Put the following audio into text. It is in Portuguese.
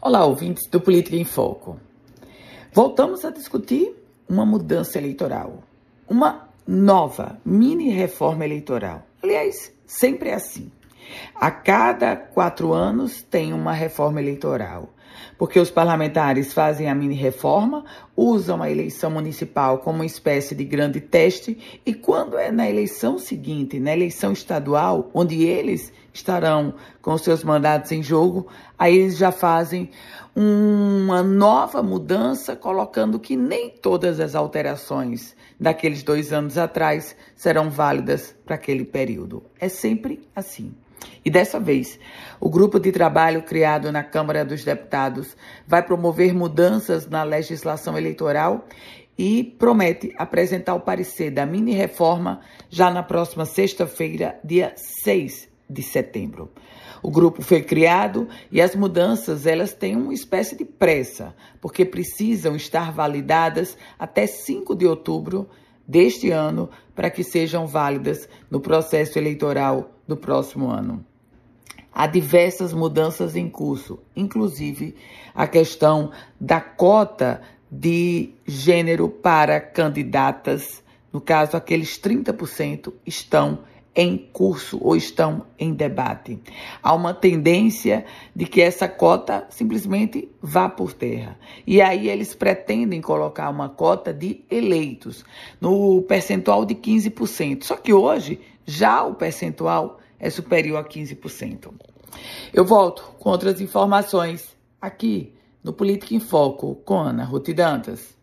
Olá, ouvintes do Política em Foco. Voltamos a discutir uma mudança eleitoral, uma nova mini reforma eleitoral. Aliás, sempre é assim. A cada quatro anos tem uma reforma eleitoral, porque os parlamentares fazem a mini-reforma, usam a eleição municipal como uma espécie de grande teste, e quando é na eleição seguinte, na eleição estadual, onde eles estarão com seus mandatos em jogo, aí eles já fazem uma nova mudança, colocando que nem todas as alterações daqueles dois anos atrás serão válidas para aquele período. É sempre assim. E dessa vez, o grupo de trabalho criado na Câmara dos Deputados vai promover mudanças na legislação eleitoral e promete apresentar o parecer da mini-reforma já na próxima sexta-feira, dia 6 de setembro. O grupo foi criado e as mudanças elas têm uma espécie de pressa, porque precisam estar validadas até 5 de outubro deste ano para que sejam válidas no processo eleitoral do próximo ano. Há diversas mudanças em curso, inclusive a questão da cota de gênero para candidatas. No caso, aqueles 30% estão em curso ou estão em debate. Há uma tendência de que essa cota simplesmente vá por terra. E aí eles pretendem colocar uma cota de eleitos no percentual de 15%. Só que hoje já o percentual é superior a 15%. Eu volto com outras informações aqui no Política em Foco com Ana Ruth Dantas.